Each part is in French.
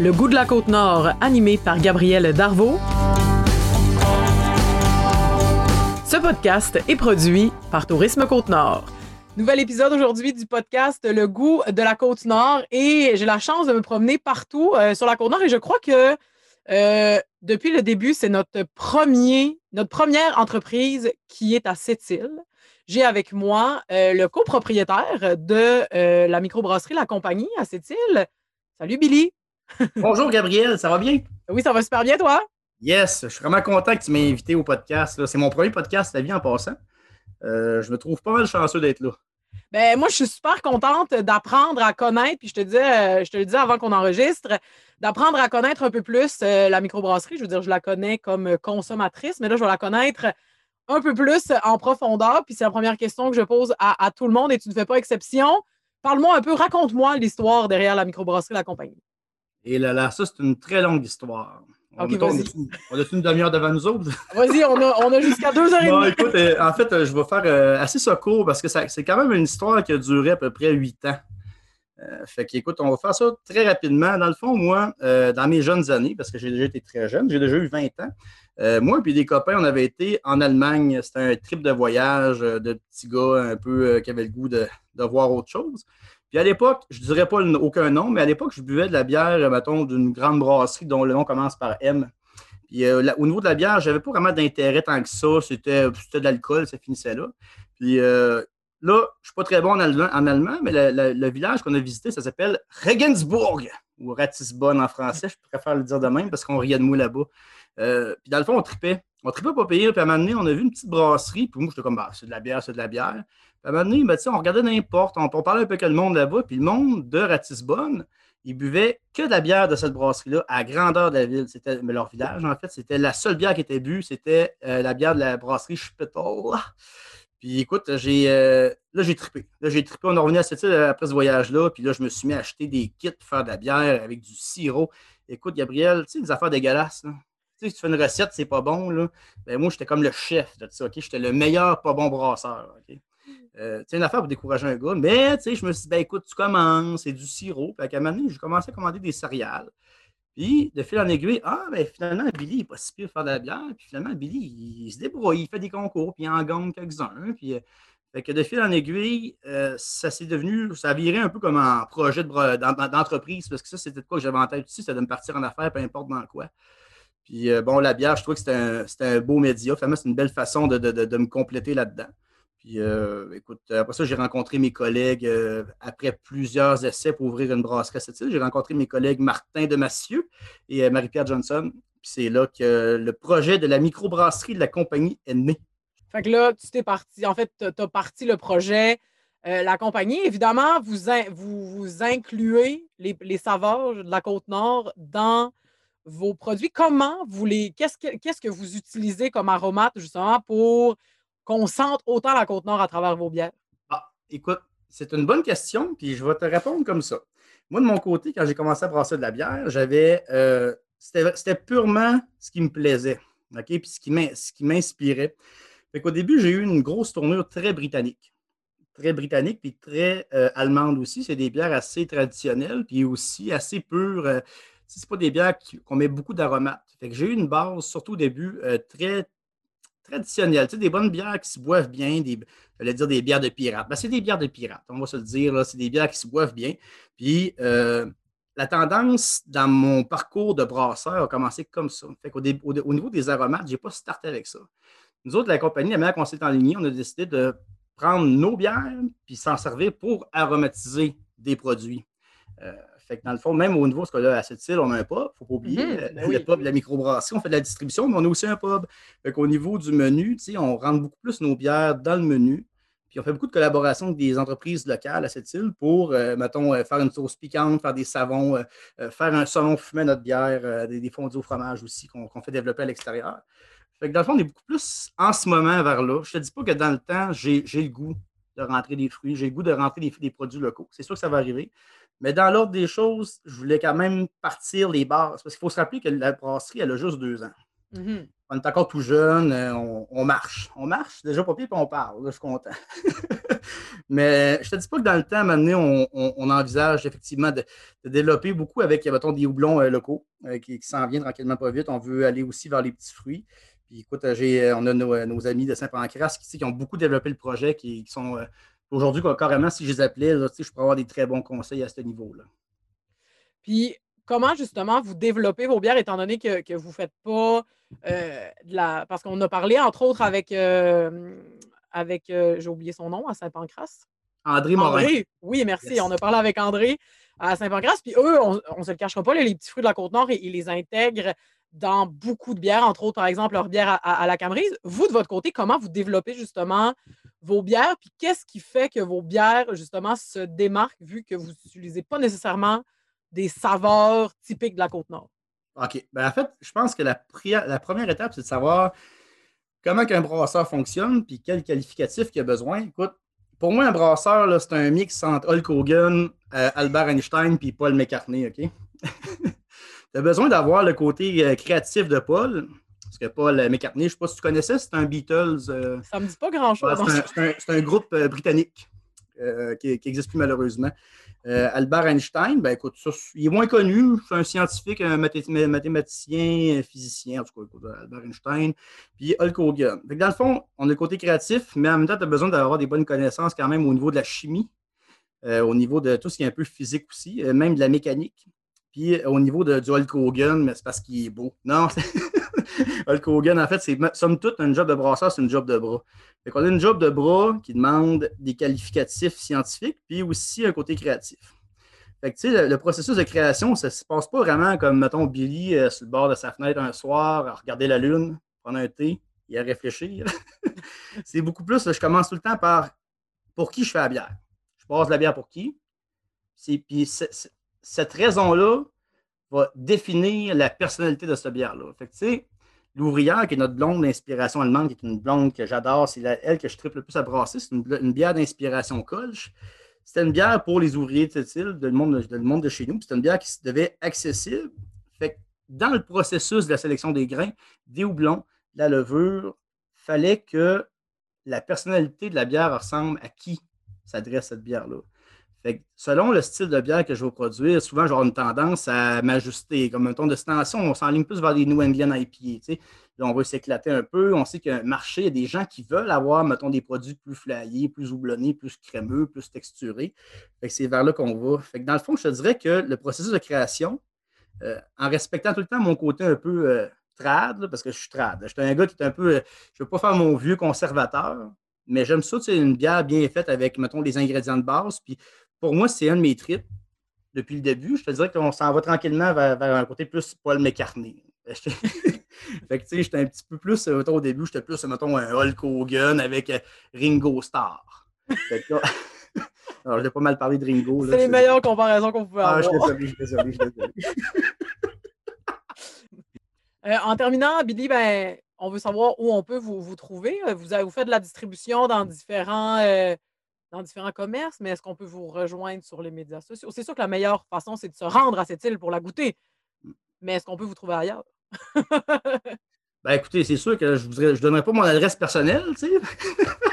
Le goût de la côte nord, animé par Gabriel Darvaux. Ce podcast est produit par Tourisme Côte-Nord. Nouvel épisode aujourd'hui du podcast Le goût de la Côte-Nord et j'ai la chance de me promener partout euh, sur la Côte-Nord et je crois que euh, depuis le début, c'est notre notre première entreprise qui est à Sept-Îles. J'ai avec moi euh, le copropriétaire de la microbrasserie La Compagnie à Sept-Îles. Salut Billy. Bonjour Gabriel, ça va bien? Oui, ça va super bien toi? Yes, je suis vraiment content que tu m'aies invité au podcast. C'est mon premier podcast la vie en passant. Euh, je me trouve pas mal chanceux d'être là. Ben, moi, je suis super contente d'apprendre à connaître, puis je te dis, euh, je te le dis avant qu'on enregistre, d'apprendre à connaître un peu plus euh, la microbrasserie. Je veux dire, je la connais comme consommatrice, mais là, je vais la connaître un peu plus en profondeur. Puis c'est la première question que je pose à, à tout le monde et tu ne fais pas exception. Parle-moi un peu, raconte-moi l'histoire derrière la microbrasserie La Compagnie. Et là, là, ça, c'est une très longue histoire. on, a une demi-heure devant nous autres? Vas-y, on a, jusqu'à deux heures et demie. écoute, euh, en fait, euh, je vais faire euh, assez ça court parce que c'est quand même une histoire qui a duré à peu près huit ans. fait qu'écoute, on va faire ça très rapidement. Dans le fond, moi, dans mes jeunes années, parce que j'ai déjà été très jeune, j'ai déjà eu 20 ans, moi et des copains, on avait été en Allemagne. C'était un trip de voyage de petits gars un peu qui avaient le goût de, de voir autre chose. Puis à l'époque, je ne dirais pas aucun nom, mais à l'époque, je buvais de la bière, mettons, d'une grande brasserie dont le nom commence par M. Puis euh, au niveau de la bière, je n'avais pas vraiment d'intérêt tant que ça. C'était de l'alcool, ça finissait là. Puis euh, là, je ne suis pas très bon en allemand, mais le, village qu'on a visité, ça s'appelle Regensburg, ou Ratisbonne en français. Je préfère le dire de même parce qu'on riait de moi là-bas. Euh, puis dans le fond, on tripait. On tripait pas payer. Puis à un moment donné, on a vu une petite brasserie. Puis moi, j'étais comme, bah, c'est de la bière, c'est de la bière à un moment donné, ben, on regardait n'importe, on, on, parlait un peu que le monde là-bas, puis le monde de Ratisbonne, ils buvaient que de la bière de cette brasserie-là à grandeur de la ville. C'était mais leur village, en fait. C'était la seule bière qui était bue, c'était euh, la bière de la brasserie Spittal. Puis écoute, j'ai euh, là, j'ai trippé. Là, j'ai trippé. On est revenu à cette île après ce voyage-là. Puis là, je me suis mis à acheter des kits pour faire de la bière avec du sirop. Écoute, Gabriel, tu sais, des affaires dégueulasses. Là. Sais, si tu fais une recette, c'est pas bon. Là. Ben, moi, j'étais comme le chef de ça. OK? J'étais le meilleur pas bon brasseur. OK? Euh, une affaire pour décourager un gars. Mais je me suis dit, ben, écoute, tu commences, c'est du sirop. Puis à un moment donné, j'ai commencé à commander des céréales. Puis, de fil en aiguille, ah, ben finalement, Billy, il n'est pas si pire de faire de la bière. Puis finalement, Billy, il, se débrouille, il fait des concours, puis il en gagne quelques-uns. Puis, euh, fait que de fil en aiguille, euh, ça s'est devenu, ça viré un peu comme un projet d'entreprise, parce que ça, c'était quoi que j'avais en tête aussi, c'était de me partir en affaires, peu importe dans quoi. Puis, bon, la bière, je trouve que c'était un, beau média. Finalement, c'est une belle façon de, me compléter là-dedans. Puis, euh, écoute, après ça, j'ai rencontré mes collègues euh, après plusieurs essais pour ouvrir une brasserie à cette île. J'ai rencontré mes collègues Martin de Massieu et euh, Marie-Pierre Johnson. Puis c'est là que le projet de la microbrasserie de la compagnie est né. Fait que là, tu t'es parti, en fait, tu as parti le projet, la compagnie. Évidemment, vous, vous, incluez les, les, saveurs de la Côte-Nord dans vos produits? Comment vous les. Qu'est-ce que, qu'est-ce que vous utilisez comme aromate, justement, pour qu'on sente autant la Côte-Nord à travers vos bières? Ah, écoute, c'est une bonne question, puis je vais te répondre comme ça. Moi, de mon côté, quand j'ai commencé à brasser de la bière, j'avais. Euh, c'était purement ce qui me plaisait, OK? Puis ce qui m'inspirait. Fait qu'au début, j'ai eu une grosse tournure très britannique. Très britannique, puis très euh, allemande aussi. C'est des bières assez traditionnelles, puis aussi assez pures. Euh, c'est pas des bières qu'on met beaucoup d'aromates. J'ai eu une base, surtout au début, très traditionnelles, tu sais, des bonnes bières qui se boivent bien, des, j'allais dire des bières de pirates. Ben, c'est des bières de pirates, on va se le dire, c'est des bières qui se boivent bien. Puis euh, la tendance dans mon parcours de brasseur a commencé comme ça. Au, niveau des aromates, je n'ai pas starté avec ça. Nous autres, la compagnie, la manière qu'on s'est enligné, on a décidé de prendre nos bières puis s'en servir pour aromatiser des produits. Euh, fait que dans le fond, même au niveau, ce qu'on a à cette île, on a un pub, il ne faut pas oublier. Mhm. Euh, ben le pub, la microbrasserie, on fait de la distribution, mais on a aussi un pub. Fait qu'au niveau du menu, on rentre beaucoup plus nos bières dans le menu. Puis on fait beaucoup de collaborations avec des entreprises locales à cette île pour, euh, mettons, euh, faire une sauce piquante, faire des savons, faire un saumon fumé à notre bière, des, fondus au fromage aussi qu'on fait développer à l'extérieur. Fait que dans le fond, on est beaucoup plus en ce moment vers là. Je ne te dis pas que dans le temps, j'ai le goût de rentrer des fruits, j'ai le goût de rentrer des, des produits locaux. C'est sûr que ça va arriver. Mais dans l'ordre des choses, je voulais quand même partir les bases. Parce qu'il faut se rappeler que la brasserie, elle a juste deux ans. Mm-hmm. on est encore tout jeune, euh, on, marche. On marche, déjà pas pire, puis on parle. je suis content. Mais je te dis pas que dans le temps, maintenant, on, envisage effectivement de, développer beaucoup avec, mettons, des houblons euh, locaux euh, qui, s'en viennent tranquillement pas vite. On veut aller aussi vers les petits fruits. Puis écoute, on a nos, amis de Saint-Pancras qui, qui, ont beaucoup développé le projet, qui, sont aujourd'hui, carrément, si je les appelais, je pourrais avoir des très bons conseils à ce niveau-là. Puis, comment justement vous développez vos bières, étant donné que, vous ne faites pas euh, de la. Parce qu'on a parlé, entre autres, avec. Euh, avec euh, J'ai oublié son nom, à Saint-Pancras? André Morin. oui, merci. On a parlé avec André à Saint-Pancras. Puis eux, on ne se le cachera pas, les petits fruits de la Côte-Nord, ils, les intègrent dans beaucoup de bières, entre autres, par exemple, leur bière à, la Camerise. Vous, de votre côté, comment vous développez justement vos bières? Puis qu'est-ce qui fait que vos bières, justement, se démarquent vu que vous n'utilisez pas nécessairement des saveurs typiques de la Côte-Nord? OK. Ben, en fait, je pense que la, première étape, c'est de savoir comment un brasseur fonctionne puis quel qualificatif il a besoin. Écoute, pour moi, un brasseur, c'est un mix entre Hulk Hogan, euh, Albert Einstein puis Paul McCartney, OK? Tu as besoin d'avoir le côté euh, créatif de Paul? Parce que Paul McCartney, je ne sais pas si tu connaissais, c'est un Beatles. Euh, Ça ne me dit pas grand-chose. c'est un, groupe britannique qui n'existe plus malheureusement. Euh, Albert Einstein, ben écoute, il est moins connu. C'est un scientifique, un mathématicien, un physicien, en tout cas, Albert Einstein. Puis Hulk Hogan. dans le fond, on a le côté créatif, mais en même temps, tu as besoin d'avoir des bonnes connaissances quand même au niveau de la chimie, euh, au niveau de tout ce qui est un peu physique aussi, euh, même de la mécanique. Puis au niveau de, du Hulk Hogan, mais c'est parce qu'il est beau. Non, Hulk Hogan, en fait, c'est somme toute, un job de brasseur, c'est une job de bras. Fait qu'on a une job de bras qui demande des qualificatifs scientifiques, puis aussi un côté créatif. Fait que, le, le, processus de création, ça se passe pas vraiment comme, mettons, Billy euh, sur le bord de sa fenêtre un soir, à regarder la lune, prendre un thé et à réfléchir. c'est beaucoup plus, je commence tout le temps par pour qui je fais la bière? Je passe la bière pour qui? Puis cette raison-là va définir la personnalité de cette bière-là. L'ouvrière, qui est notre blonde d'inspiration allemande, qui est une blonde que j'adore, c'est elle que je triple le plus à brasser. C'est une, bière d'inspiration Kolsch. C'était une bière pour les ouvriers de cette île, de, monde de chez nous. C'était une bière qui devait être accessible. Dans le processus de la sélection des grains, des houblons, la levure, fallait que la personnalité de la bière ressemble à qui s'adresse cette bière-là selon le style de bière que je vais produire, souvent, j'aurai une tendance à m'ajuster. Comme ton de tension, on s'enligne plus vers les New England IPA. Là, on va s'éclater un peu. On sait qu'un marché, il y a des gens qui veulent avoir, mettons, des produits plus flyés, plus houblonnés, plus crémeux, plus texturés. c'est vers là qu'on va. Fait dans le fond, je te dirais que le processus de création, euh, en respectant tout le temps mon côté un peu euh, trad, parce que je suis trad. Je suis un gars qui est un peu. Euh, je ne veux pas faire mon vieux conservateur, mais j'aime ça, c'est une bière bien faite avec, mettons, les ingrédients de base. Puis pour moi, c'est un de mes trips depuis le début. Je te dirais qu'on s'en va tranquillement vers, un côté plus Paul McCartney. fait que, tu sais, j'étais un petit peu plus, euh, au début, j'étais plus, mettons, un Hulk Hogan avec euh, Ringo Starr. Fait que alors, j'ai pas mal parlé de Ringo. C'est les meilleures comparaisons qu'on pouvait avoir. Ah, je suis désolé, je suis désolé, je suis désolé. Euh, en terminant, Billy, ben, on veut savoir où on peut vous, vous trouver. Vous faites de la distribution dans différents dans différents commerces, mais est-ce qu'on peut vous rejoindre sur les médias sociaux? C'est sûr que la meilleure façon, c'est de se rendre à cette île pour la goûter. Mmh. Mais est-ce qu'on peut vous trouver ailleurs? ben écoutez, c'est sûr que je ne donnerai pas mon adresse personnelle, tu sais.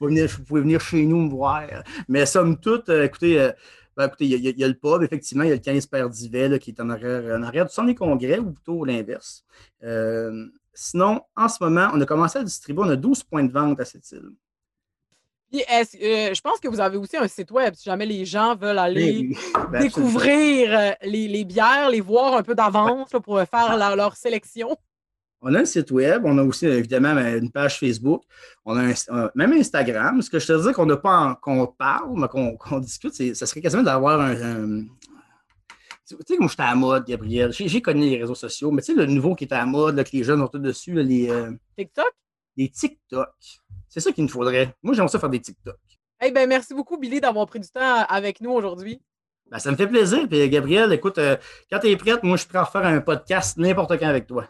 vous, pouvez venir, chez nous me voir. Mais somme toute, euh, écoutez, euh, ben, écoutez, il y, a le pub, effectivement, il y a le 15 Père d'Ivet qui est en arrière, en arrière du centre des congrès, ou plutôt l'inverse. Euh, sinon, en ce moment, on a commencé à distribuer, on a 12 points de vente à cette île. Euh, je pense que vous avez aussi un site web si jamais les gens veulent aller ben, découvrir euh, les, bières, les voir un peu d'avance pour faire leur, sélection. On a un site web, on a aussi évidemment ben, une page Facebook, on a même Instagram. Ce que je te dis qu'on n'a pas qu'on parle, mais qu'on discute, ça serait quasiment d'avoir un, tu sais, moi, j'étais à la mode, Gabriel. J'ai connu les réseaux sociaux, mais tu sais, le nouveau qui est à la mode, que les jeunes ont tout dessus, les. Euh, TikTok? Les TikTok. C'est ça qu'il nous faudrait. Moi, j'aimerais ça faire des TikTok. Eh ben, merci beaucoup, Billy, d'avoir pris du temps avec nous aujourd'hui. Ben, ça me fait plaisir. Puis, Gabriel, écoute, euh, quand tu es prête, moi, je suis prêt à faire un podcast n'importe quand avec toi.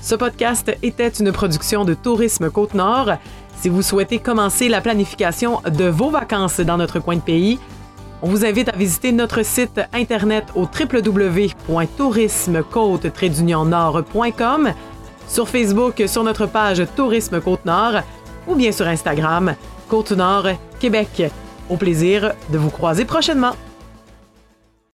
Ce podcast était une production de Tourisme Côte-Nord. Si vous souhaitez commencer la planification de vos vacances dans notre coin de pays, On vous invite à visiter notre site internet au www.tourismecôte-nord.com, sur Facebook sur notre page Tourisme Côte-Nord ou bien sur Instagram Côte-Nord Québec. Au plaisir de vous croiser prochainement.